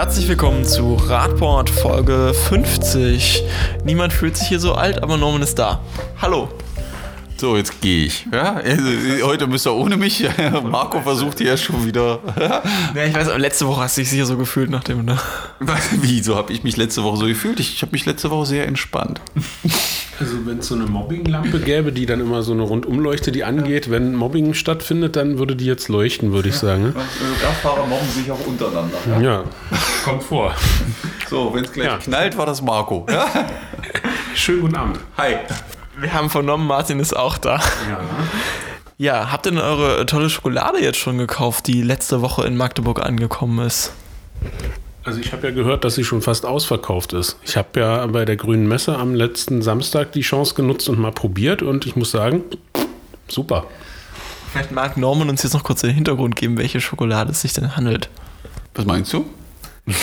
Herzlich willkommen zu Radport Folge 50. Niemand fühlt sich hier so alt, aber Norman ist da. Hallo. So, jetzt gehe ich. Ja, also, heute müsst ihr ohne mich. Marco versucht hier schon wieder. ja, ich weiß, aber letzte Woche hast du dich sicher so gefühlt nach dem. Ne? Wie, so habe ich mich letzte Woche so gefühlt? Ich, ich habe mich letzte Woche sehr entspannt. Also wenn es so eine Mobbinglampe gäbe, die dann immer so eine Rundumleuchte, die angeht, wenn Mobbing stattfindet, dann würde die jetzt leuchten, würde ich sagen. Ne? Radfahrer mobben sich auch untereinander. Ja, ja. kommt vor. So, wenn es gleich ja. knallt, war das Marco. Ja? Schönen guten Abend. Hi. Wir haben vernommen, Martin ist auch da. Ja. Ja, habt ihr denn eure tolle Schokolade jetzt schon gekauft, die letzte Woche in Magdeburg angekommen ist? Also ich habe ja gehört, dass sie schon fast ausverkauft ist. Ich habe ja bei der Grünen Messe am letzten Samstag die Chance genutzt und mal probiert und ich muss sagen, super. Vielleicht mag Norman uns jetzt noch kurz den Hintergrund geben, welche Schokolade es sich denn handelt. Was meinst du?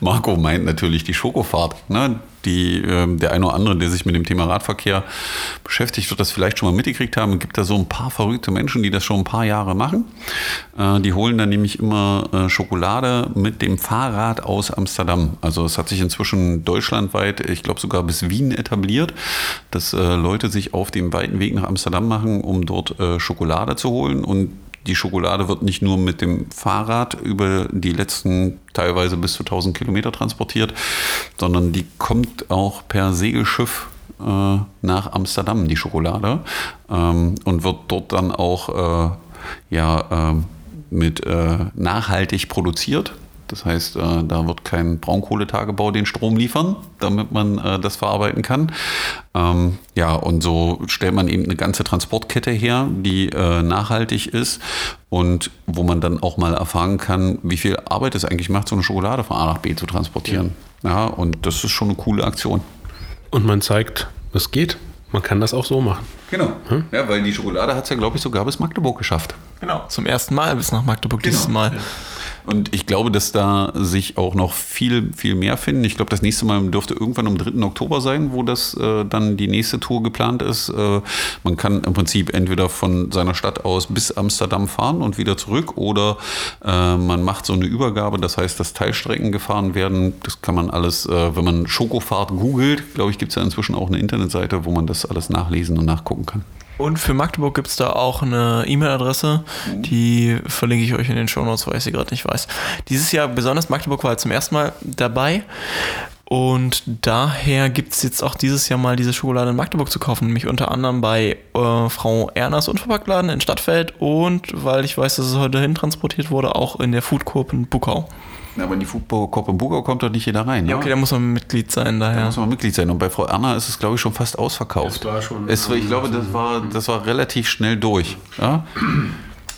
Marco meint natürlich die Schokofahrt. Ne? Die, äh, der eine oder andere, der sich mit dem Thema Radverkehr beschäftigt, wird das vielleicht schon mal mitgekriegt haben. Es gibt da so ein paar verrückte Menschen, die das schon ein paar Jahre machen. Äh, die holen dann nämlich immer äh, Schokolade mit dem Fahrrad aus Amsterdam. Also es hat sich inzwischen deutschlandweit, ich glaube sogar bis Wien etabliert, dass äh, Leute sich auf dem weiten Weg nach Amsterdam machen, um dort Schokolade zu holen. Und die Schokolade wird nicht nur mit dem Fahrrad über die letzten teilweise bis zu 1000 Kilometer transportiert, sondern die kommt auch per Segelschiff äh, nach Amsterdam, die Schokolade, ähm, und wird dort dann auch äh, ja, äh, mit nachhaltig produziert. Das heißt, äh, da wird kein Braunkohletagebau den Strom liefern, damit man äh, das verarbeiten kann. Ähm, ja, und so stellt man eben eine ganze Transportkette her, die äh, nachhaltig ist und wo man dann auch mal erfahren kann, wie viel Arbeit es eigentlich macht, so eine Schokolade von A nach B zu transportieren. Ja, ja und das ist schon eine coole Aktion. Und man zeigt, es geht. Man kann das auch so machen. Genau. Hm? Ja, weil die Schokolade hat es ja, glaube ich, sogar bis Magdeburg geschafft. Genau. Zum ersten Mal bis nach Magdeburg genau. dieses Mal. Ja. Und ich glaube, dass da sich auch noch viel, viel mehr finden. Ich glaube, das nächste Mal dürfte irgendwann am 3. Oktober sein, wo das äh, dann die nächste Tour geplant ist. Äh, man kann im Prinzip entweder von seiner Stadt aus bis Amsterdam fahren und wieder zurück oder äh, man macht so eine Übergabe. Das heißt, dass Teilstrecken gefahren werden. Das kann man alles, äh, wenn man Schokofahrt googelt, glaube ich, gibt es ja inzwischen auch eine Internetseite, wo man das alles nachlesen und nachgucken kann. Und für Magdeburg gibt es da auch eine E-Mail-Adresse, die verlinke ich euch in den Show Notes, weil ich sie gerade nicht weiß. Dieses Jahr, besonders Magdeburg war halt zum ersten Mal dabei. Und daher gibt es jetzt auch dieses Jahr mal diese Schokolade in Magdeburg zu kaufen, nämlich unter anderem bei äh, Frau Erners Unverpacktladen in Stadtfeld und, weil ich weiß, dass es heute hin transportiert wurde, auch in der Food Coop in Bukau. Aber in die Football-Corp in Bugau kommt doch nicht jeder rein. Ja, okay, da muss man Mitglied sein daher. Da muss man Mitglied sein. Und bei Frau Erna ist es, glaube ich, schon fast ausverkauft. Das war schon. Es, ich glaube, das war, das war relativ schnell durch. Ja?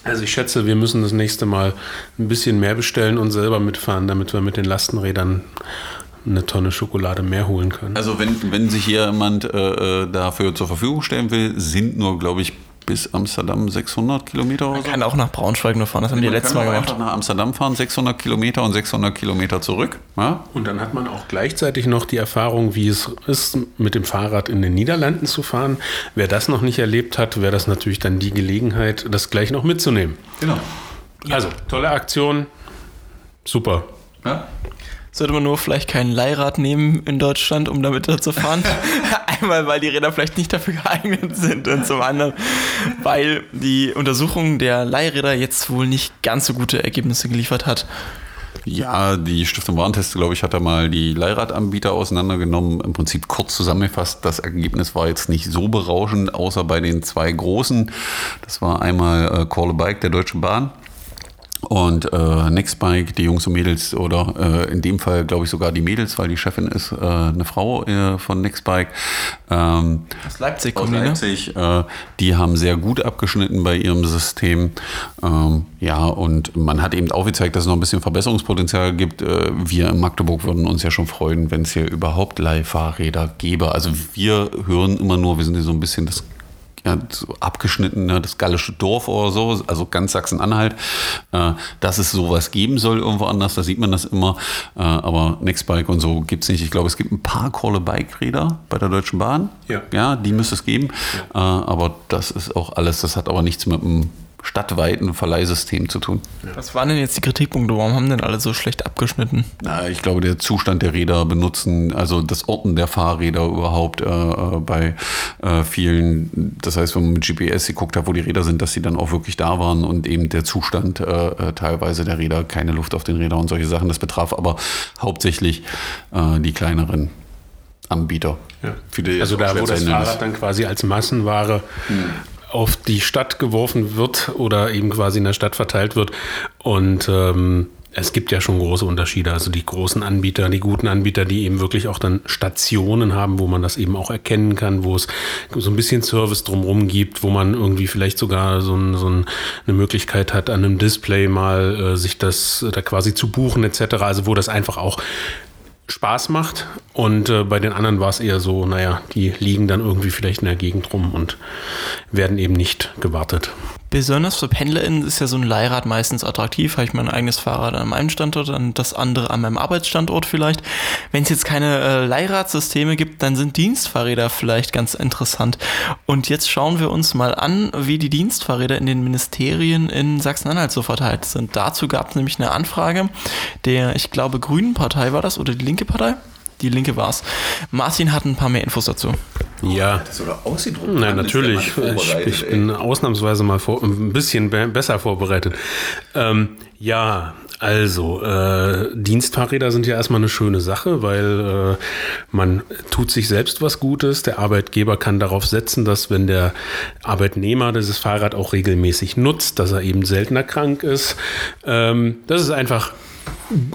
Also ich schätze, wir müssen das nächste Mal ein bisschen mehr bestellen und selber mitfahren, damit wir mit den Lastenrädern eine Tonne Schokolade mehr holen können. Also wenn, wenn sich hier jemand äh, äh dafür zur Verfügung stellen will, sind nur, glaube ich, bis Amsterdam 600 Kilometer oder so. Man kann auch nach Braunschweig nur fahren, das haben die letztes Mal gemacht. einfach nach Amsterdam fahren, 600 Kilometer und 600 Kilometer zurück. Ja? Und dann hat man auch gleichzeitig noch die Erfahrung, wie es ist, mit dem Fahrrad in den Niederlanden zu fahren. Wer das noch nicht erlebt hat, wäre das natürlich dann die Gelegenheit, das gleich noch mitzunehmen. Genau. Also, tolle Aktion. Super. Ja? Sollte man nur vielleicht kein Leihrad nehmen in Deutschland, um damit zu fahren. Einmal, weil die Räder vielleicht nicht dafür geeignet sind und zum anderen, weil die Untersuchung der Leihräder jetzt wohl nicht ganz so gute Ergebnisse geliefert hat. Ja, die Stiftung Warentest, glaube ich, hat da mal die Leihradanbieter auseinandergenommen. Im Prinzip kurz zusammengefasst, das Ergebnis war jetzt nicht so berauschend, außer bei den zwei großen. Das war einmal äh, Call a Bike der Deutschen Bahn und äh, Nextbike, die Jungs und Mädels, oder äh, in dem Fall glaube ich sogar die Mädels, weil die Chefin ist äh, eine Frau äh, von Nextbike. Ähm, aus Leipzig aus? Leipzig, ne? die haben sehr gut abgeschnitten bei ihrem System. Ähm, ja, und man hat eben aufgezeigt, dass es noch ein bisschen Verbesserungspotenzial gibt. Äh, wir in Magdeburg würden uns ja schon freuen, wenn es hier überhaupt Leihfahrräder gäbe. Also wir hören immer nur, wir sind hier so ein bisschen das ja, so abgeschnitten, ne, das gallische Dorf oder so, also ganz Sachsen-Anhalt, äh, dass es sowas geben soll irgendwo anders, da sieht man das immer, äh, aber Nextbike und so gibt es nicht. Ich glaube, es gibt ein paar Call-a-Bike-Räder bei der Deutschen Bahn, ja, ja die müsste es geben, ja. äh, aber das ist auch alles, das hat aber nichts mit dem stadtweiten Verleihsystem zu tun. Was waren denn jetzt die Kritikpunkte? Warum haben denn alle so schlecht abgeschnitten? Na, ich glaube, der Zustand der Räder benutzen, also das Orten der Fahrräder überhaupt äh, äh bei äh, vielen, das heißt, wenn man mit GPS geguckt hat, wo die Räder sind, dass sie dann auch wirklich da waren und eben der Zustand äh, äh teilweise der Räder, keine Luft auf den Rädern und solche Sachen, das betraf aber hauptsächlich äh, die kleineren Anbieter. Ja. also da, wo das Fahrrad dann quasi als Massenware hm. Auf die Stadt geworfen wird oder eben quasi in der Stadt verteilt wird. Und ähm, es gibt ja schon große Unterschiede. Also die großen Anbieter, die guten Anbieter, die eben wirklich auch dann Stationen haben, wo man das eben auch erkennen kann, wo es so ein bisschen Service drumherum gibt, wo man irgendwie vielleicht sogar so, ein, so ein, eine Möglichkeit hat, an einem Display mal äh, sich das da quasi zu buchen etc. Also wo das einfach auch Spaß macht. Und äh, bei den anderen war es eher so, naja, die liegen dann irgendwie vielleicht in der Gegend rum und werden eben nicht gewartet. Besonders für PendlerInnen ist ja so ein Leihrad meistens attraktiv. Habe ich mein eigenes Fahrrad an meinem Standort, dann das andere an meinem Arbeitsstandort vielleicht. Wenn es jetzt keine äh, Leihradsysteme gibt, dann sind Dienstfahrräder vielleicht ganz interessant. Und jetzt schauen wir uns mal an, wie die Dienstfahrräder in den Ministerien in Sachsen-Anhalt so verteilt sind. Dazu gab es nämlich eine Anfrage der, ich glaube, Grünen Partei war das oder die Linke Partei? Die Linke war es. Martin hat ein paar mehr Infos dazu. Ja. Das sogar ausgedruckt. Nein, natürlich. Ich, ich bin ausnahmsweise mal vor, ein bisschen be besser vorbereitet. Ähm, ja, also, äh, Dienstfahrräder sind ja erstmal eine schöne Sache, weil äh, man tut sich selbst was Gutes. Der Arbeitgeber kann darauf setzen, dass wenn der Arbeitnehmer dieses Fahrrad auch regelmäßig nutzt, dass er eben seltener krank ist. Ähm, das ist einfach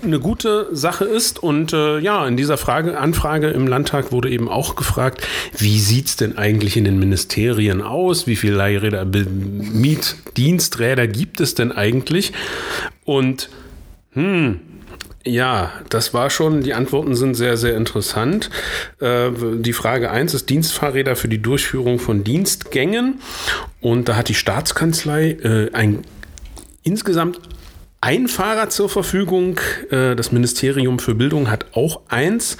eine gute Sache ist. Und äh, ja, in dieser Frage, Anfrage im Landtag wurde eben auch gefragt, wie sieht es denn eigentlich in den Ministerien aus? Wie viele Leihräder, Mietdiensträder gibt es denn eigentlich? Und hm, ja, das war schon, die Antworten sind sehr, sehr interessant. Äh, die Frage 1 ist Dienstfahrräder für die Durchführung von Dienstgängen. Und da hat die Staatskanzlei äh, ein insgesamt ein Fahrrad zur Verfügung. Äh, das Ministerium für Bildung hat auch eins.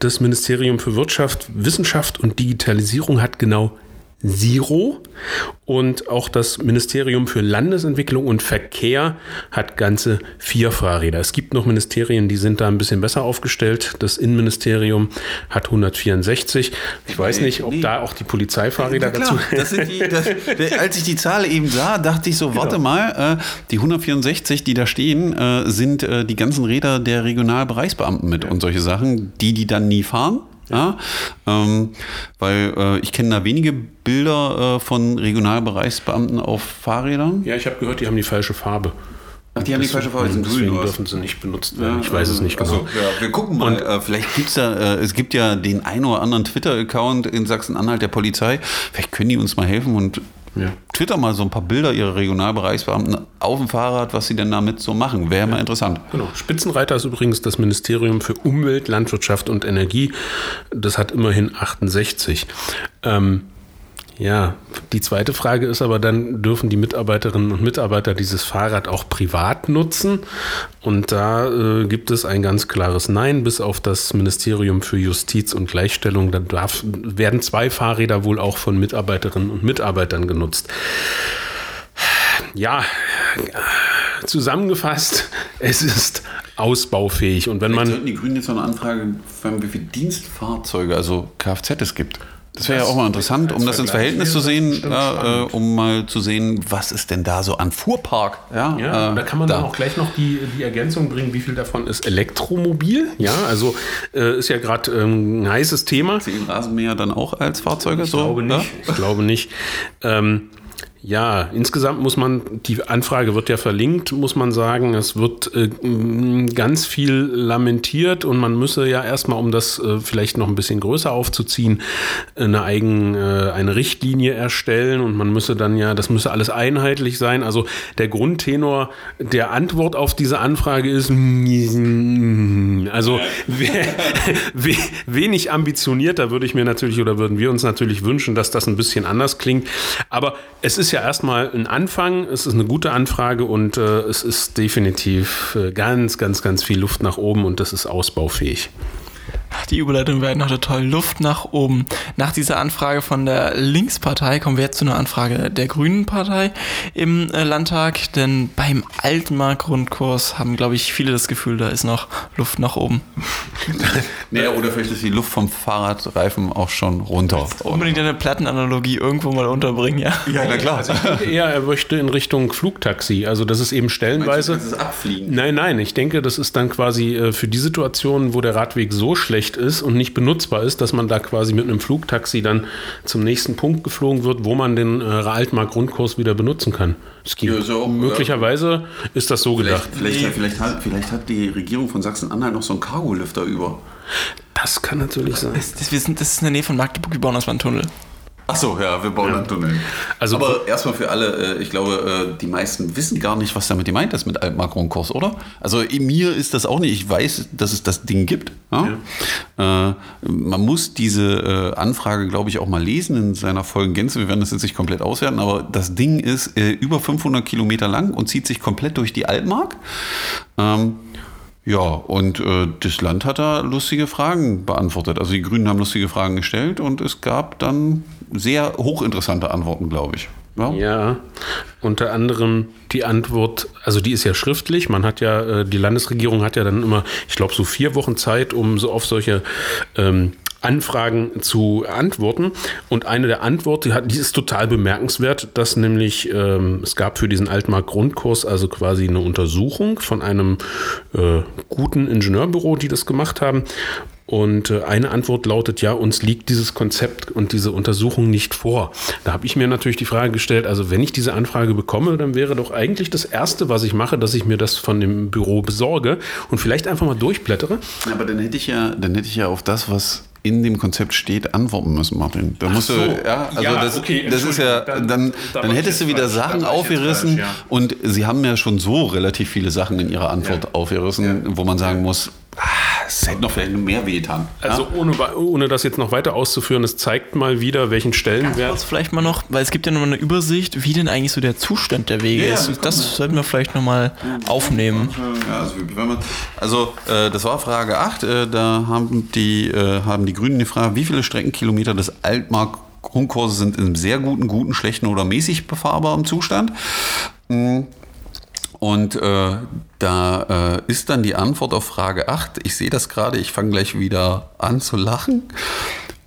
Das Ministerium für Wirtschaft, Wissenschaft und Digitalisierung hat genau Zero. Und auch das Ministerium für Landesentwicklung und Verkehr hat ganze vier Fahrräder. Es gibt noch Ministerien, die sind da ein bisschen besser aufgestellt. Das Innenministerium hat 164. Ich weiß nicht, ob nee. da auch die Polizeifahrräder ja, dazu. Die, das, als ich die Zahl eben sah, dachte ich so, warte genau. mal, äh, die 164, die da stehen, äh, sind äh, die ganzen Räder der Regionalbereichsbeamten mit ja. und solche Sachen, die die dann nie fahren. Ja? Ähm, weil äh, ich kenne da wenige Bilder äh, von Regionalbereichsbeamten auf Fahrrädern. Ja, ich habe gehört, die haben die falsche Farbe. Ach, die haben die falsche Farbe, sind grün. dürfen sie nicht benutzt werden. Ja, ich weiß es nicht genau. Also, ja, wir gucken mal. Und, äh, vielleicht gibt es da, äh, es gibt ja den einen oder anderen Twitter-Account in Sachsen-Anhalt der Polizei. Vielleicht können die uns mal helfen und ja. Twitter mal so ein paar Bilder ihrer Regionalbereichsbeamten auf dem Fahrrad, was sie denn damit so machen. Wäre ja. mal interessant. Genau. Spitzenreiter ist übrigens das Ministerium für Umwelt, Landwirtschaft und Energie. Das hat immerhin 68. Ähm, ja, die zweite Frage ist aber dann, dürfen die Mitarbeiterinnen und Mitarbeiter dieses Fahrrad auch privat nutzen? Und da äh, gibt es ein ganz klares Nein, bis auf das Ministerium für Justiz und Gleichstellung. Da darf, werden zwei Fahrräder wohl auch von Mitarbeiterinnen und Mitarbeitern genutzt. Ja, zusammengefasst, es ist ausbaufähig. Und wenn man. Sollten die Grünen jetzt noch eine Anfrage, wie viele Dienstfahrzeuge, also Kfz es gibt? Das wäre ja auch mal interessant, um das ins Verhältnis zu sehen, ja, äh, um mal zu sehen, was ist denn da so an Fuhrpark. Ja, ja äh, da kann man da. dann auch gleich noch die, die Ergänzung bringen, wie viel davon ist Elektromobil. Ja, also äh, ist ja gerade ähm, ein heißes Thema. Zählen Rasenmäher dann auch als Fahrzeuge? Ich so? glaube nicht. Ich glaube nicht. Ähm, ja, insgesamt muss man, die Anfrage wird ja verlinkt, muss man sagen, es wird äh, ganz viel lamentiert und man müsse ja erstmal, um das äh, vielleicht noch ein bisschen größer aufzuziehen, eine eigen, äh, eine Richtlinie erstellen und man müsse dann ja, das müsse alles einheitlich sein. Also der Grundtenor der Antwort auf diese Anfrage ist, also wenig ambitioniert, da würde ich mir natürlich oder würden wir uns natürlich wünschen, dass das ein bisschen anders klingt. Aber es ist ist ja erstmal ein Anfang, es ist eine gute Anfrage und äh, es ist definitiv äh, ganz, ganz, ganz viel Luft nach oben und das ist ausbaufähig. Die Überleitung wäre noch toll. Luft nach oben. Nach dieser Anfrage von der Linkspartei kommen wir jetzt zu einer Anfrage der Grünen Partei im äh, Landtag. Denn beim Altmark-Grundkurs haben, glaube ich, viele das Gefühl, da ist noch Luft nach oben. naja, oder vielleicht ist die Luft vom Fahrradreifen auch schon runter. Unbedingt eine Plattenanalogie irgendwo mal unterbringen, ja? Ja, na klar. Also ich denke eher, er möchte in Richtung Flugtaxi. Also das ist eben stellenweise. Meinst du, das abfliegen? Nein, nein. Ich denke, das ist dann quasi äh, für die Situation, wo der Radweg so schlecht ist und nicht benutzbar ist, dass man da quasi mit einem Flugtaxi dann zum nächsten Punkt geflogen wird, wo man den äh, Altmark-Grundkurs wieder benutzen kann. Ja, so, möglicherweise ja. ist das so gedacht. Vielleicht, vielleicht, vielleicht, hat, vielleicht hat die Regierung von Sachsen-Anhalt noch so einen Cargo-Lifter über. Das kann natürlich sein. Das, das, wir sind, das ist in der Nähe von Magdeburg, wir bauen aus einem Tunnel. Achso, ja, wir bauen ja. einen Tunnel. Also, Aber erstmal für alle, äh, ich glaube, äh, die meisten wissen gar nicht, was damit gemeint ist mit Altmark-Grundkurs, oder? Also mir ist das auch nicht. Ich weiß, dass es das Ding gibt. Ja? Ja. Äh, man muss diese Anfrage, glaube ich, auch mal lesen in seiner vollen Gänze. Wir werden das jetzt nicht komplett auswerten, aber das Ding ist über 500 Kilometer lang und zieht sich komplett durch die Altmark. Ähm, ja, und äh, das Land hat da lustige Fragen beantwortet. Also die Grünen haben lustige Fragen gestellt und es gab dann sehr hochinteressante Antworten, glaube ich. Ja? ja, unter anderem die Antwort, also die ist ja schriftlich. Man hat ja, äh, die Landesregierung hat ja dann immer, ich glaube, so vier Wochen Zeit, um so auf solche ähm, Anfragen zu antworten. Und eine der Antworten, die, hat, die ist total bemerkenswert, dass nämlich ähm, es gab für diesen Altmark-Grundkurs also quasi eine Untersuchung von einem äh, guten Ingenieurbüro, die das gemacht haben. Und äh, eine Antwort lautet, ja, uns liegt dieses Konzept und diese Untersuchung nicht vor. Da habe ich mir natürlich die Frage gestellt, also wenn ich diese Anfrage bekomme, dann wäre doch eigentlich das Erste, was ich mache, dass ich mir das von dem Büro besorge und vielleicht einfach mal durchblättere. Aber dann hätte ich ja, dann hätte ich ja auf das, was in dem Konzept steht, antworten müssen, Martin. Da musst so. du, ja, also ja, das, okay, das ist ja, dann, dann, dann hättest du wieder Sachen aufgerissen falsch, ja. und sie haben ja schon so relativ viele Sachen in ihrer Antwort ja. aufgerissen, wo man sagen muss, es hätte noch vielleicht mehr wehtan. Also ja? ohne, ohne das jetzt noch weiter auszuführen, es zeigt mal wieder, welchen Stellenwert. Ganz vielleicht mal noch, weil es gibt ja noch mal eine Übersicht, wie denn eigentlich so der Zustand der Wege ja, ist. Das, das sollten wir vielleicht noch mal aufnehmen. Ja, also, also äh, das war Frage 8. Äh, da haben die, äh, haben die Grünen gefragt, wie viele Streckenkilometer des Altmark Grundkurse sind in sehr guten, guten, schlechten oder mäßig befahrbarem Zustand. Mhm. Und äh, da äh, ist dann die Antwort auf Frage 8. Ich sehe das gerade, ich fange gleich wieder an zu lachen.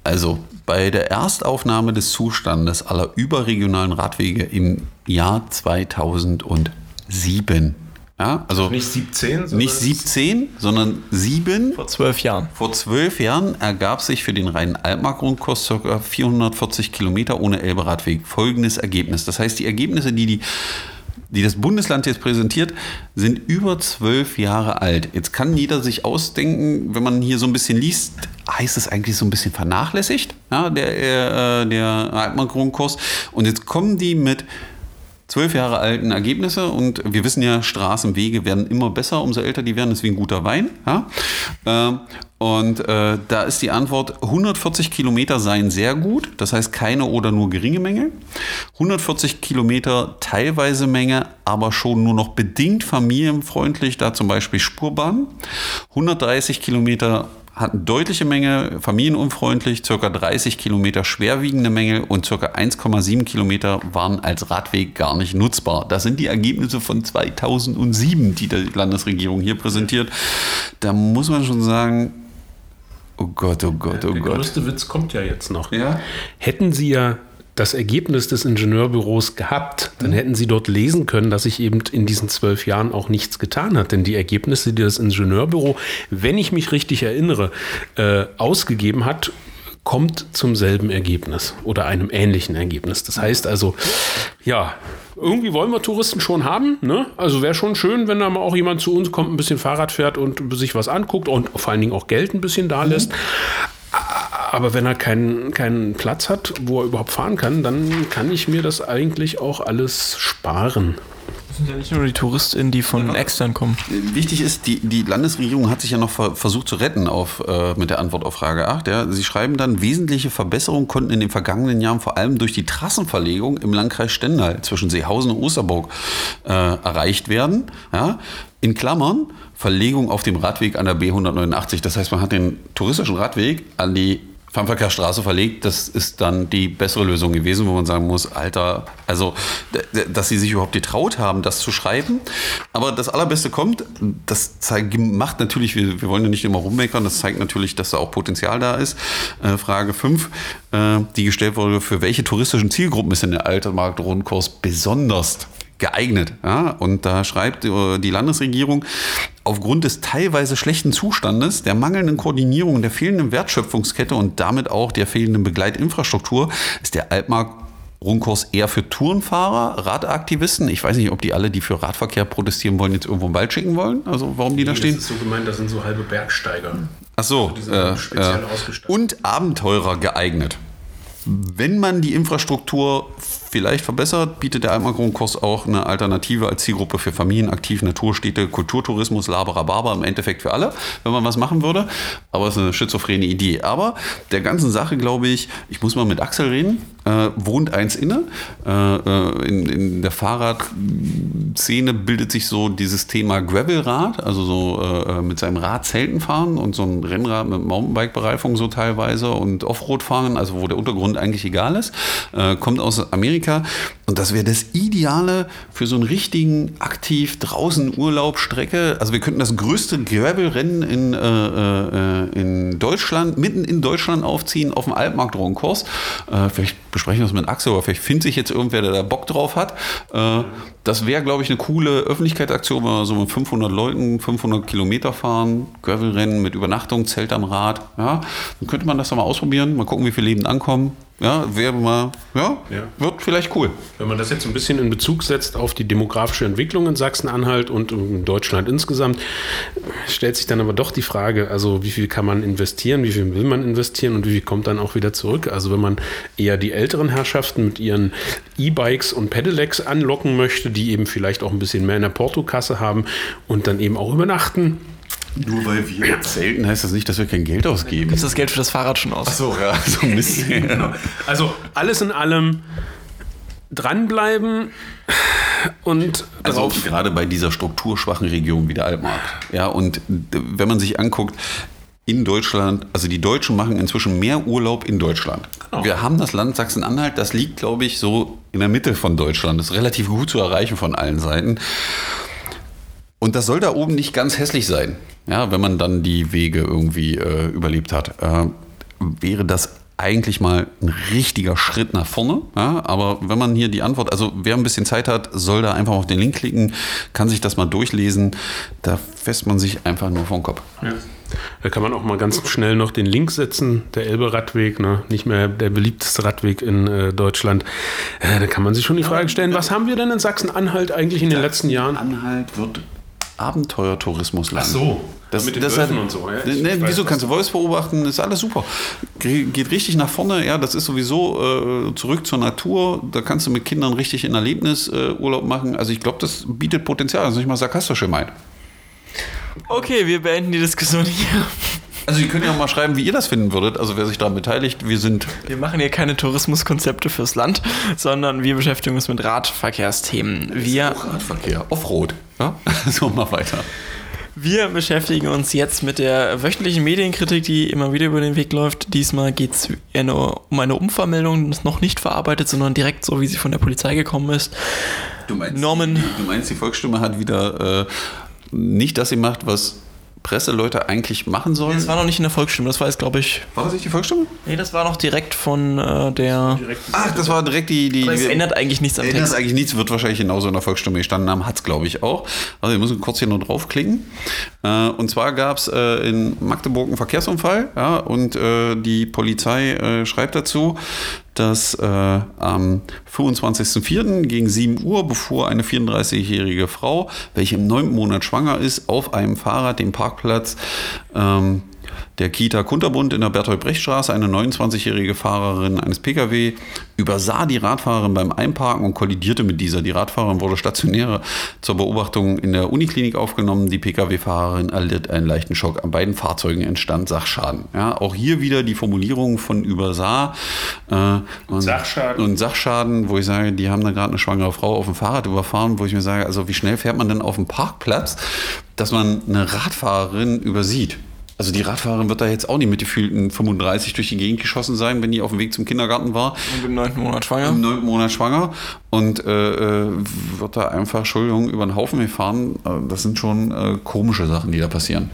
Also bei der Erstaufnahme des Zustandes aller überregionalen Radwege im Jahr 2007. Ja, also nicht 17, nicht 17, sondern 7. Vor zwölf Jahren. Vor zwölf Jahren ergab sich für den reinen Altmark-Rundkurs ca. 440 Kilometer ohne Elbe-Radweg folgendes Ergebnis. Das heißt, die Ergebnisse, die die die das Bundesland jetzt präsentiert, sind über zwölf Jahre alt. Jetzt kann jeder sich ausdenken, wenn man hier so ein bisschen liest, heißt es eigentlich so ein bisschen vernachlässigt, ja, der, äh, der Altmark-Grundkurs. Und jetzt kommen die mit zwölf Jahre alten Ergebnisse und wir wissen ja, Straßenwege werden immer besser, umso älter die werden, ist wie ein guter Wein. Ja? Ähm, und äh, da ist die Antwort, 140 Kilometer seien sehr gut, das heißt keine oder nur geringe Menge. 140 Kilometer teilweise Menge, aber schon nur noch bedingt familienfreundlich, da zum Beispiel Spurbahn. 130 Kilometer hatten deutliche Menge, familienunfreundlich, ca. 30 Kilometer schwerwiegende Menge und ca. 1,7 Kilometer waren als Radweg gar nicht nutzbar. Das sind die Ergebnisse von 2007, die die Landesregierung hier präsentiert. Da muss man schon sagen, oh Gott, oh Gott, oh Der Gott. Der größte Witz kommt ja jetzt noch. Ja? Hätten Sie ja das Ergebnis des Ingenieurbüros gehabt, dann mhm. hätten Sie dort lesen können, dass sich eben in diesen zwölf Jahren auch nichts getan hat. Denn die Ergebnisse, die das Ingenieurbüro, wenn ich mich richtig erinnere, äh, ausgegeben hat, kommt zum selben Ergebnis oder einem ähnlichen Ergebnis. Das heißt also, ja, irgendwie wollen wir Touristen schon haben. Ne? Also wäre schon schön, wenn da mal auch jemand zu uns kommt, ein bisschen Fahrrad fährt und sich was anguckt und vor allen Dingen auch Geld ein bisschen da lässt. Mhm. Aber wenn er keinen, keinen Platz hat, wo er überhaupt fahren kann, dann kann ich mir das eigentlich auch alles sparen. Das sind ja nicht nur die TouristInnen, die von ja. extern kommen. Wichtig ist, die, die Landesregierung hat sich ja noch versucht zu retten auf, äh, mit der Antwort auf Frage 8. Ja. Sie schreiben dann, wesentliche Verbesserungen konnten in den vergangenen Jahren vor allem durch die Trassenverlegung im Landkreis Stendal zwischen Seehausen und Osterburg äh, erreicht werden. Ja. In Klammern, Verlegung auf dem Radweg an der B189. Das heißt, man hat den touristischen Radweg an die Fernverkehrsstraße verlegt, das ist dann die bessere Lösung gewesen, wo man sagen muss, Alter, also, dass sie sich überhaupt getraut haben, das zu schreiben. Aber das Allerbeste kommt, das zeigt, macht natürlich, wir, wir wollen ja nicht immer rummeckern, das zeigt natürlich, dass da auch Potenzial da ist. Äh, Frage 5, äh, die gestellt wurde, für welche touristischen Zielgruppen ist denn der Altermarkt-Rundkurs besonders geeignet. Ja? Und da schreibt äh, die Landesregierung, aufgrund des teilweise schlechten Zustandes, der mangelnden Koordinierung, der fehlenden Wertschöpfungskette und damit auch der fehlenden Begleitinfrastruktur ist der Altmarkt Rundkurs eher für Tourenfahrer, Radaktivisten. Ich weiß nicht, ob die alle, die für Radverkehr protestieren wollen, jetzt irgendwo im Wald schicken wollen. Also warum die nee, da stehen. Das ist so gemeint, das sind so halbe Bergsteiger. Ach so. Also äh, äh, und Abenteurer geeignet. Wenn man die Infrastruktur vielleicht verbessert, bietet der Almagron-Kurs auch eine Alternative als Zielgruppe für Familienaktiv, Naturstädte, Kulturtourismus, Laberababa, im Endeffekt für alle, wenn man was machen würde. Aber es ist eine schizophrene Idee. Aber der ganzen Sache, glaube ich, ich muss mal mit Axel reden, äh, wohnt eins inne. Äh, äh in, in, der Fahrradszene bildet sich so dieses Thema Gravelrad, also so äh, mit seinem Rad Zelten fahren und so ein Rennrad mit Mountainbike-Bereifung so teilweise und Offroad fahren, also wo der Untergrund eigentlich egal ist. Äh, kommt aus Amerika Amerika. Und das wäre das Ideale für so einen richtigen aktiv draußen Urlaubstrecke. Also wir könnten das größte Gravel-Rennen in, äh, äh, in Deutschland, mitten in Deutschland aufziehen, auf dem Altmarkt-Ronkurs. Äh, vielleicht besprechen wir das mit Axel, oder vielleicht findet sich jetzt irgendwer, der da Bock drauf hat. Äh, das wäre, glaube ich, eine coole Öffentlichkeitsaktion, wenn wir so mit 500 Leuten 500 Kilometer fahren, Gravel-Rennen mit Übernachtung, Zelt am Rad. Ja, dann könnte man das doch mal ausprobieren, mal gucken, wie viele Leben ankommen. Ja, wäre mal, ja, ja, wird vielleicht cool. Wenn man das jetzt ein bisschen in Bezug setzt auf die demografische Entwicklung in Sachsen-Anhalt und in Deutschland insgesamt, stellt sich dann aber doch die Frage, also wie viel kann man investieren, wie viel will man investieren und wie viel kommt dann auch wieder zurück? Also wenn man eher die älteren Herrschaften mit ihren E-Bikes und Pedelecs anlocken möchte, die eben vielleicht auch ein bisschen mehr in der Portokasse haben und dann eben auch übernachten, nur weil wir zelten, heißt das nicht, dass wir kein Geld ausgeben. Gibst das Geld für das Fahrrad schon aus? Achso, ja, so ein bisschen. genau. Also alles in allem dranbleiben und also gerade bei dieser strukturschwachen Region wie der Altmark. Ja, und wenn man sich anguckt, in Deutschland, also die Deutschen machen inzwischen mehr Urlaub in Deutschland. Genau. Wir haben das Land Sachsen-Anhalt, das liegt, glaube ich, so in der Mitte von Deutschland. Das ist relativ gut zu erreichen von allen Seiten. Und das soll da oben nicht ganz hässlich sein, ja, wenn man dann die Wege irgendwie äh, überlebt hat. Äh, wäre das eigentlich mal ein richtiger Schritt nach vorne. Ja, aber wenn man hier die Antwort, also wer ein bisschen Zeit hat, soll da einfach auf den Link klicken, kann sich das mal durchlesen. Da fässt man sich einfach nur vom Kopf. Ja. Da kann man auch mal ganz schnell noch den Link setzen, der Elbe-Radweg, ne? nicht mehr der beliebteste Radweg in äh, Deutschland. Äh, da kann man sich schon die Frage stellen, was haben wir denn in Sachsen-Anhalt eigentlich in den letzten Jahren? Sachsen-Anhalt wird Abenteuertourismusland. Ach so. Das, mit den das Wölfen und so. Ja? Ne, wieso kannst du Wolfs beobachten? Das ist alles super. Geht richtig nach vorne. Ja, das ist sowieso äh, zurück zur Natur. Da kannst du mit Kindern richtig in Erlebnisurlaub äh, machen. Also ich glaube, das bietet Potenzial. Also nicht mal sarkastisch gemeint. Okay, wir beenden die Diskussion hier. Also ihr könnt ja mal schreiben, wie ihr das finden würdet. Also wer sich daran beteiligt, wir sind... Wir machen hier keine Tourismuskonzepte fürs Land, sondern wir beschäftigen uns mit Radverkehrsthemen. Wir... Radverkehr, Offroad. Ja? So, mal weiter. Wir beschäftigen uns jetzt mit der wöchentlichen Medienkritik, die immer wieder über den Weg läuft. Diesmal geht es um eine Umvermeldung, das ist noch nicht verarbeitet, sondern direkt so, wie sie von der Polizei gekommen ist. Du meinst, Norman, du meinst die Volksstimme hat wieder äh, nicht das gemacht, was Presseleute eigentlich machen sollen. Das war noch nicht in der Volksstimme, das war jetzt, glaube ich. War das nicht die Volksstimme? Nee, das war noch direkt von äh, der. Ach, das war direkt die. die es ändert eigentlich nichts am ändert Text. eigentlich nichts, wird wahrscheinlich genauso in der Volksstimme gestanden haben, hat es, glaube ich, auch. Also, wir müssen kurz hier nur draufklicken. Äh, und zwar gab es äh, in Magdeburg einen Verkehrsunfall, ja, und äh, die Polizei äh, schreibt dazu, dass äh, am 25.04. gegen 7 Uhr, bevor eine 34-jährige Frau, welche im neunten Monat schwanger ist, auf einem Fahrrad den Parkplatz ähm, der Kita Kunterbund in der Bertolt-Brecht-Straße. Eine 29-jährige Fahrerin eines Pkw übersah die Radfahrerin beim Einparken und kollidierte mit dieser. Die Radfahrerin wurde stationär zur Beobachtung in der Uniklinik aufgenommen. Die Pkw-Fahrerin erlitt einen leichten Schock. An beiden Fahrzeugen entstand Sachschaden. Ja, auch hier wieder die Formulierung von übersah äh, und, Sachschaden. und Sachschaden, wo ich sage, die haben da gerade eine schwangere Frau auf dem Fahrrad überfahren, wo ich mir sage, also wie schnell fährt man denn auf dem Parkplatz, dass man eine Radfahrerin übersieht? Also die Radfahrerin wird da jetzt auch nicht mit gefühlten 35 durch die Gegend geschossen sein, wenn die auf dem Weg zum Kindergarten war. Und im neunten Monat schwanger. Im neunten Monat schwanger. Und äh, äh wird da einfach, Entschuldigung, über den Haufen gefahren. Äh, das sind schon äh, komische Sachen, die da passieren.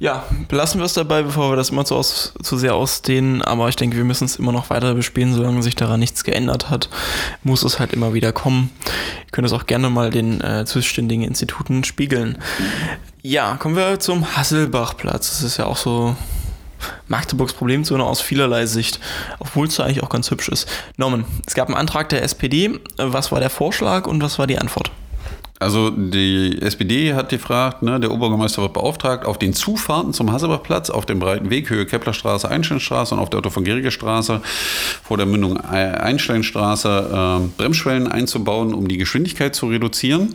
Ja, belassen wir es dabei, bevor wir das immer zu, aus, zu sehr ausdehnen. Aber ich denke, wir müssen es immer noch weiter bespielen, solange sich daran nichts geändert hat. Muss es halt immer wieder kommen. Ihr könnt es auch gerne mal den äh, zuständigen Instituten spiegeln. Ja, kommen wir zum Hasselbachplatz. Das ist ja auch so Magdeburgs Problemzone aus vielerlei Sicht, obwohl es da eigentlich auch ganz hübsch ist. Norman, es gab einen Antrag der SPD. Was war der Vorschlag und was war die Antwort? Also die SPD hat gefragt, ne, der Oberbürgermeister wird beauftragt, auf den Zufahrten zum Hasselbachplatz, auf dem breiten Weg, Höhe Keplerstraße, Einsteinstraße und auf der Otto von Gerige Straße vor der Mündung Einsteinstraße äh, Bremsschwellen einzubauen, um die Geschwindigkeit zu reduzieren.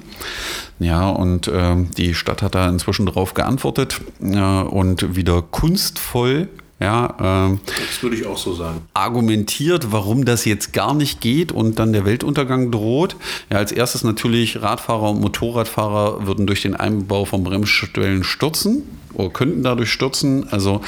Ja, und äh, die Stadt hat da inzwischen darauf geantwortet äh, und wieder kunstvoll ja, ähm, das würde ich auch so sagen. Argumentiert, warum das jetzt gar nicht geht und dann der Weltuntergang droht. Ja, als erstes natürlich Radfahrer und Motorradfahrer würden durch den Einbau von Bremsstellen stürzen oder könnten dadurch stürzen. Also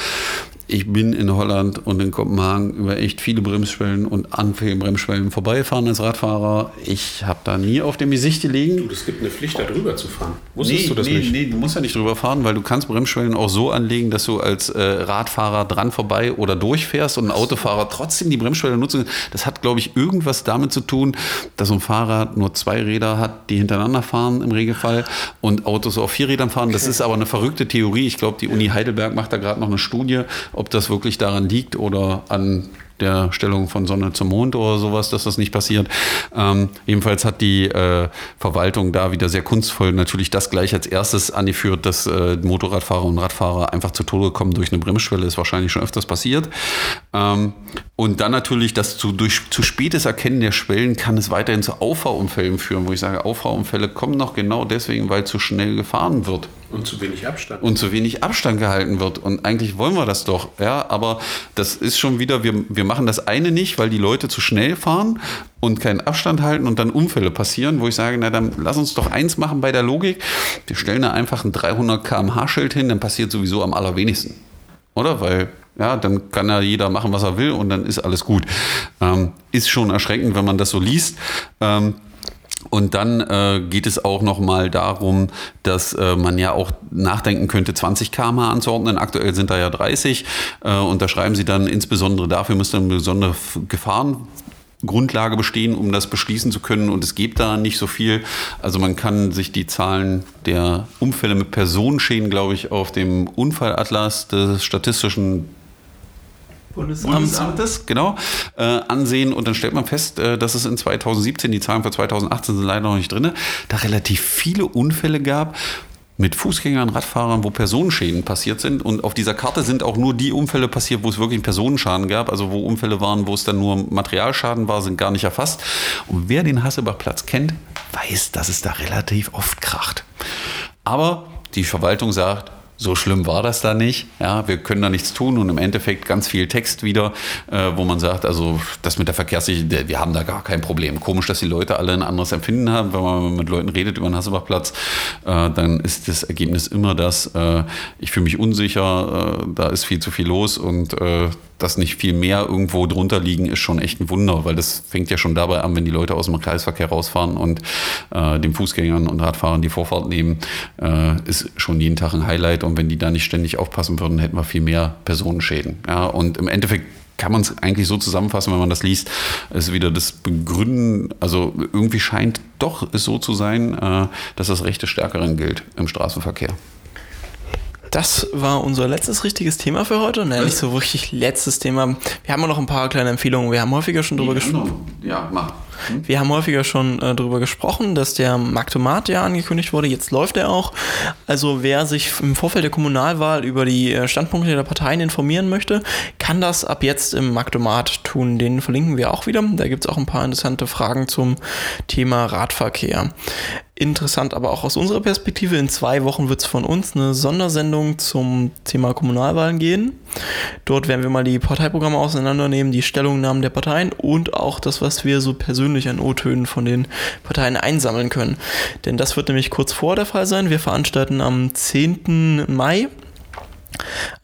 ich bin in Holland und in Kopenhagen über echt viele Bremsschwellen und anfällige Bremsschwellen vorbeigefahren als Radfahrer. Ich habe da nie auf dem Gesicht gelegen. Du, es gibt eine Pflicht, da drüber zu fahren. Wusstest nee, du das nee, nicht? Nee, du musst ja nicht drüber fahren, weil du kannst Bremsschwellen auch so anlegen, dass du als äh, Radfahrer dran vorbei oder durchfährst und ein Autofahrer trotzdem die Bremsschwelle nutzen. Das hat, glaube ich, irgendwas damit zu tun, dass so ein Fahrrad nur zwei Räder hat, die hintereinander fahren im Regelfall und Autos auf vier Rädern fahren. Das ist aber eine verrückte Theorie. Ich glaube, die Uni Heidelberg macht da gerade noch eine Studie, ob das wirklich daran liegt oder an der Stellung von Sonne zum Mond oder sowas, dass das nicht passiert. Ähm, jedenfalls hat die äh, Verwaltung da wieder sehr kunstvoll natürlich das gleich als erstes angeführt, dass äh, Motorradfahrer und Radfahrer einfach zu Tode kommen durch eine Bremsschwelle, ist wahrscheinlich schon öfters passiert. Ähm, und dann natürlich, dass zu, durch zu spätes Erkennen der Schwellen kann es weiterhin zu Auffahrunfällen führen, wo ich sage, Auffahrunfälle kommen noch genau deswegen, weil zu schnell gefahren wird. Und zu wenig Abstand. Und zu wenig Abstand gehalten wird. Und eigentlich wollen wir das doch. Ja, aber das ist schon wieder, wir, wir machen das eine nicht, weil die Leute zu schnell fahren und keinen Abstand halten und dann Unfälle passieren, wo ich sage, na dann lass uns doch eins machen bei der Logik. Wir stellen da einfach ein 300 km/h Schild hin, dann passiert sowieso am allerwenigsten. Oder? Weil ja, dann kann ja jeder machen, was er will und dann ist alles gut. Ähm, ist schon erschreckend, wenn man das so liest. Ähm, und dann äh, geht es auch nochmal darum, dass äh, man ja auch nachdenken könnte, 20 km anzuordnen. Aktuell sind da ja 30. Äh, und da schreiben sie dann, insbesondere dafür müsste eine besondere Gefahrengrundlage bestehen, um das beschließen zu können. Und es gibt da nicht so viel. Also man kann sich die Zahlen der Unfälle mit Personenschäden, glaube ich, auf dem Unfallatlas des Statistischen Bundesamtes, genau, äh, ansehen und dann stellt man fest, äh, dass es in 2017, die Zahlen für 2018 sind leider noch nicht drin, da relativ viele Unfälle gab, mit Fußgängern, Radfahrern, wo Personenschäden passiert sind. Und auf dieser Karte sind auch nur die Unfälle passiert, wo es wirklich einen Personenschaden gab. Also wo Unfälle waren, wo es dann nur Materialschaden war, sind gar nicht erfasst. Und wer den Hassebachplatz kennt, weiß, dass es da relativ oft kracht. Aber die Verwaltung sagt, so schlimm war das da nicht. Ja, wir können da nichts tun und im Endeffekt ganz viel Text wieder, äh, wo man sagt, also das mit der Verkehrssicherheit, wir haben da gar kein Problem. Komisch, dass die Leute alle ein anderes Empfinden haben. Wenn man mit Leuten redet über den Hasselbachplatz, äh, dann ist das Ergebnis immer das, äh, ich fühle mich unsicher, äh, da ist viel zu viel los und äh, dass nicht viel mehr irgendwo drunter liegen, ist schon echt ein Wunder, weil das fängt ja schon dabei an, wenn die Leute aus dem Kreisverkehr rausfahren und äh, den Fußgängern und Radfahrern die Vorfahrt nehmen, äh, ist schon jeden Tag ein Highlight. Und wenn die da nicht ständig aufpassen würden, hätten wir viel mehr Personenschäden. Ja, und im Endeffekt kann man es eigentlich so zusammenfassen, wenn man das liest, ist wieder das Begründen, also irgendwie scheint doch es so zu sein, äh, dass das Recht des Stärkeren gilt im Straßenverkehr. Das war unser letztes richtiges Thema für heute. Nein, nicht so richtig letztes Thema. Wir haben noch ein paar kleine Empfehlungen. Wir haben häufiger schon drüber gesprochen. Ja, mach. Hm? Wir haben häufiger schon äh, darüber gesprochen, dass der Maktomat ja angekündigt wurde. Jetzt läuft er auch. Also wer sich im Vorfeld der Kommunalwahl über die äh, Standpunkte der Parteien informieren möchte, kann das ab jetzt im Maktomat tun. Den verlinken wir auch wieder. Da gibt es auch ein paar interessante Fragen zum Thema Radverkehr. Interessant aber auch aus unserer Perspektive. In zwei Wochen wird es von uns eine Sondersendung zum Thema Kommunalwahlen gehen. Dort werden wir mal die Parteiprogramme auseinandernehmen, die Stellungnahmen der Parteien und auch das, was wir so persönlich an O-Tönen von den Parteien einsammeln können. Denn das wird nämlich kurz vor der Fall sein. Wir veranstalten am 10. Mai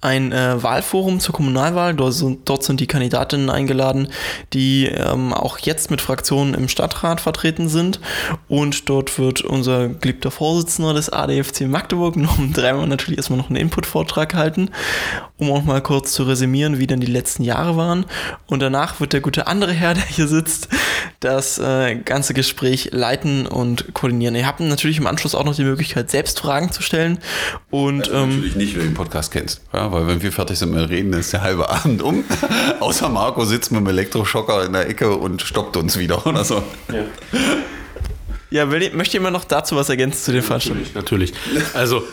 ein äh, Wahlforum zur Kommunalwahl. Dort sind, dort sind, die Kandidatinnen eingeladen, die ähm, auch jetzt mit Fraktionen im Stadtrat vertreten sind. Und dort wird unser geliebter Vorsitzender des ADFC Magdeburg noch dreimal natürlich erstmal noch einen Input-Vortrag halten, um auch mal kurz zu resümieren, wie denn die letzten Jahre waren. Und danach wird der gute andere Herr, der hier sitzt, das äh, ganze Gespräch leiten und koordinieren. Ihr habt natürlich im Anschluss auch noch die Möglichkeit, selbst Fragen zu stellen. Und, ähm, natürlich nicht, wer den Podcast kennst. Ja, weil wenn wir fertig sind mit Reden, ist der halbe Abend um. Außer Marco sitzt mit dem Elektroschocker in der Ecke und stoppt uns wieder oder so. Ja. Ja, will, möchte jemand noch dazu was ergänzen zu den Veranstaltungen? Natürlich, natürlich. Also,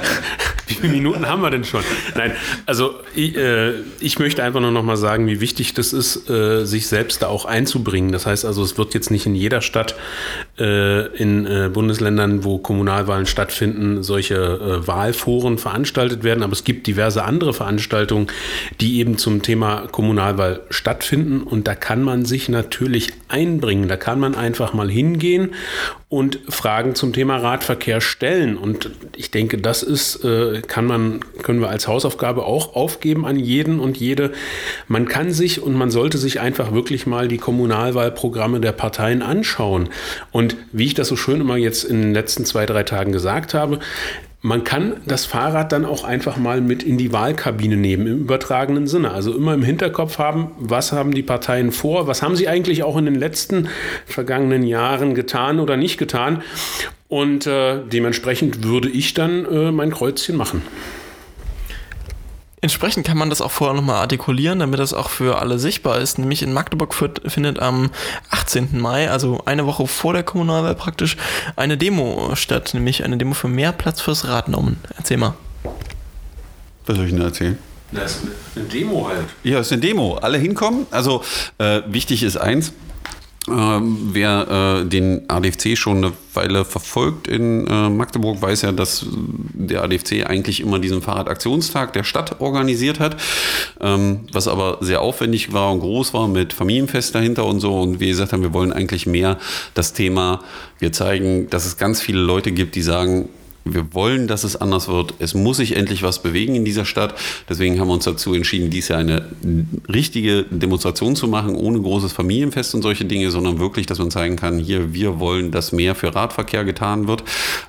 wie viele Minuten haben wir denn schon? Nein, also ich, äh, ich möchte einfach nur noch mal sagen, wie wichtig das ist, äh, sich selbst da auch einzubringen. Das heißt also, es wird jetzt nicht in jeder Stadt, in äh, Bundesländern, wo Kommunalwahlen stattfinden, solche äh, Wahlforen veranstaltet werden, aber es gibt diverse andere Veranstaltungen, die eben zum Thema Kommunalwahl stattfinden und da kann man sich natürlich einbringen. Da kann man einfach mal hingehen und Fragen zum Thema Radverkehr stellen. Und ich denke, das ist, äh, kann man, können wir als Hausaufgabe auch aufgeben an jeden und jede. Man kann sich und man sollte sich einfach wirklich mal die Kommunalwahlprogramme der Parteien anschauen. Und wie ich das so schön immer jetzt in den letzten zwei, drei Tagen gesagt habe, man kann das Fahrrad dann auch einfach mal mit in die Wahlkabine nehmen, im übertragenen Sinne. Also immer im Hinterkopf haben, was haben die Parteien vor, was haben sie eigentlich auch in den letzten vergangenen Jahren getan oder nicht getan. Und äh, dementsprechend würde ich dann äh, mein Kreuzchen machen. Entsprechend kann man das auch vorher nochmal artikulieren, damit das auch für alle sichtbar ist. Nämlich in Magdeburg findet am 18. Mai, also eine Woche vor der Kommunalwahl praktisch, eine Demo statt, nämlich eine Demo für mehr Platz fürs Radnommen. Erzähl mal. Was soll ich denn erzählen? Das ist eine Demo halt. Ja, es ist eine Demo. Alle hinkommen. Also äh, wichtig ist eins, ähm, wer äh, den ADFC schon eine Weile verfolgt in äh, Magdeburg, weiß ja, dass der ADFC eigentlich immer diesen Fahrradaktionstag der Stadt organisiert hat, ähm, was aber sehr aufwendig war und groß war mit Familienfest dahinter und so. Und wir gesagt haben, wir wollen eigentlich mehr das Thema, wir zeigen, dass es ganz viele Leute gibt, die sagen, wir wollen, dass es anders wird. Es muss sich endlich was bewegen in dieser Stadt. Deswegen haben wir uns dazu entschieden, dies Jahr eine richtige Demonstration zu machen, ohne großes Familienfest und solche Dinge, sondern wirklich, dass man zeigen kann, hier, wir wollen, dass mehr für Radverkehr getan wird.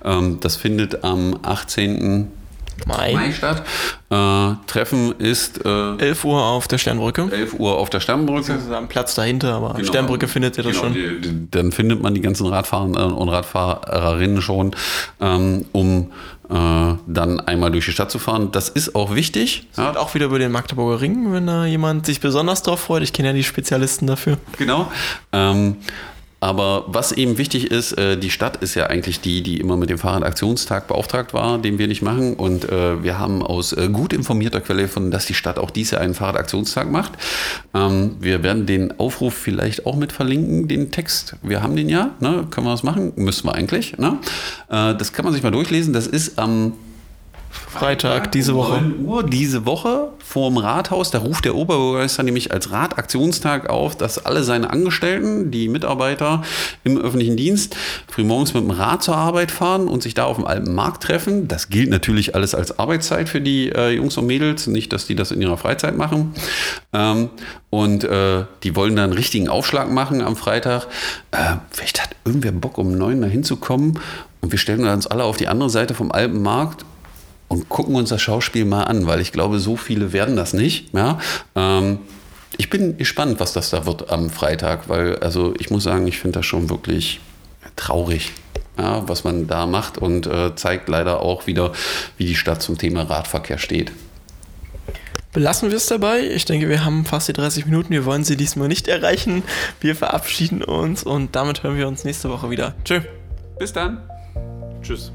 Ähm, das findet am 18. Mai, Mai statt. Äh, Treffen ist äh, 11 Uhr auf der Sternbrücke. 11 Uhr auf der Sternbrücke. Das ist am Platz dahinter, aber genau. Sternbrücke findet ihr das genau, schon. Die, die, dann findet man die ganzen Radfahrer und Radfahrerinnen schon, ähm, um äh, dann einmal durch die Stadt zu fahren. Das ist auch wichtig. Ja. auch wieder über den Magdeburger Ring, wenn da jemand sich besonders drauf freut. Ich kenne ja die Spezialisten dafür. Genau. Ähm, aber was eben wichtig ist, äh, die Stadt ist ja eigentlich die, die immer mit dem Fahrradaktionstag beauftragt war, den wir nicht machen. Und äh, wir haben aus äh, gut informierter Quelle gefunden, dass die Stadt auch dies Jahr einen Fahrradaktionstag macht. Ähm, wir werden den Aufruf vielleicht auch mit verlinken, den Text. Wir haben den ja, ne? können wir das machen? Müssen wir eigentlich. Ne? das kann man sich mal durchlesen. Das ist am Freitag, diese Woche. 9 Uhr diese Woche vorm Rathaus. Da ruft der Oberbürgermeister nämlich als Radaktionstag auf, dass alle seine Angestellten, die Mitarbeiter im öffentlichen Dienst, frühmorgens mit dem Rad zur Arbeit fahren und sich da auf dem alten Markt treffen. Das gilt natürlich alles als Arbeitszeit für die äh, Jungs und Mädels, nicht, dass die das in ihrer Freizeit machen. Ähm, und äh, die wollen dann einen richtigen Aufschlag machen am Freitag. Äh, vielleicht hat irgendwer Bock, um neun da hinzukommen und wir stellen uns alle auf die andere Seite vom Alpenmarkt und gucken uns das Schauspiel mal an, weil ich glaube, so viele werden das nicht. Ja? Ähm, ich bin gespannt, was das da wird am Freitag, weil also ich muss sagen, ich finde das schon wirklich traurig. ja, was man da macht und äh, zeigt leider auch wieder, wie die Stadt zum Thema Radverkehr steht. Belassen wir es dabei. Ich denke, wir haben fast die 30 Minuten. Wir wollen sie diesmal nicht erreichen. Wir verabschieden uns und damit hören wir uns nächste Woche wieder. Tschö. Bis dann. Tschüss.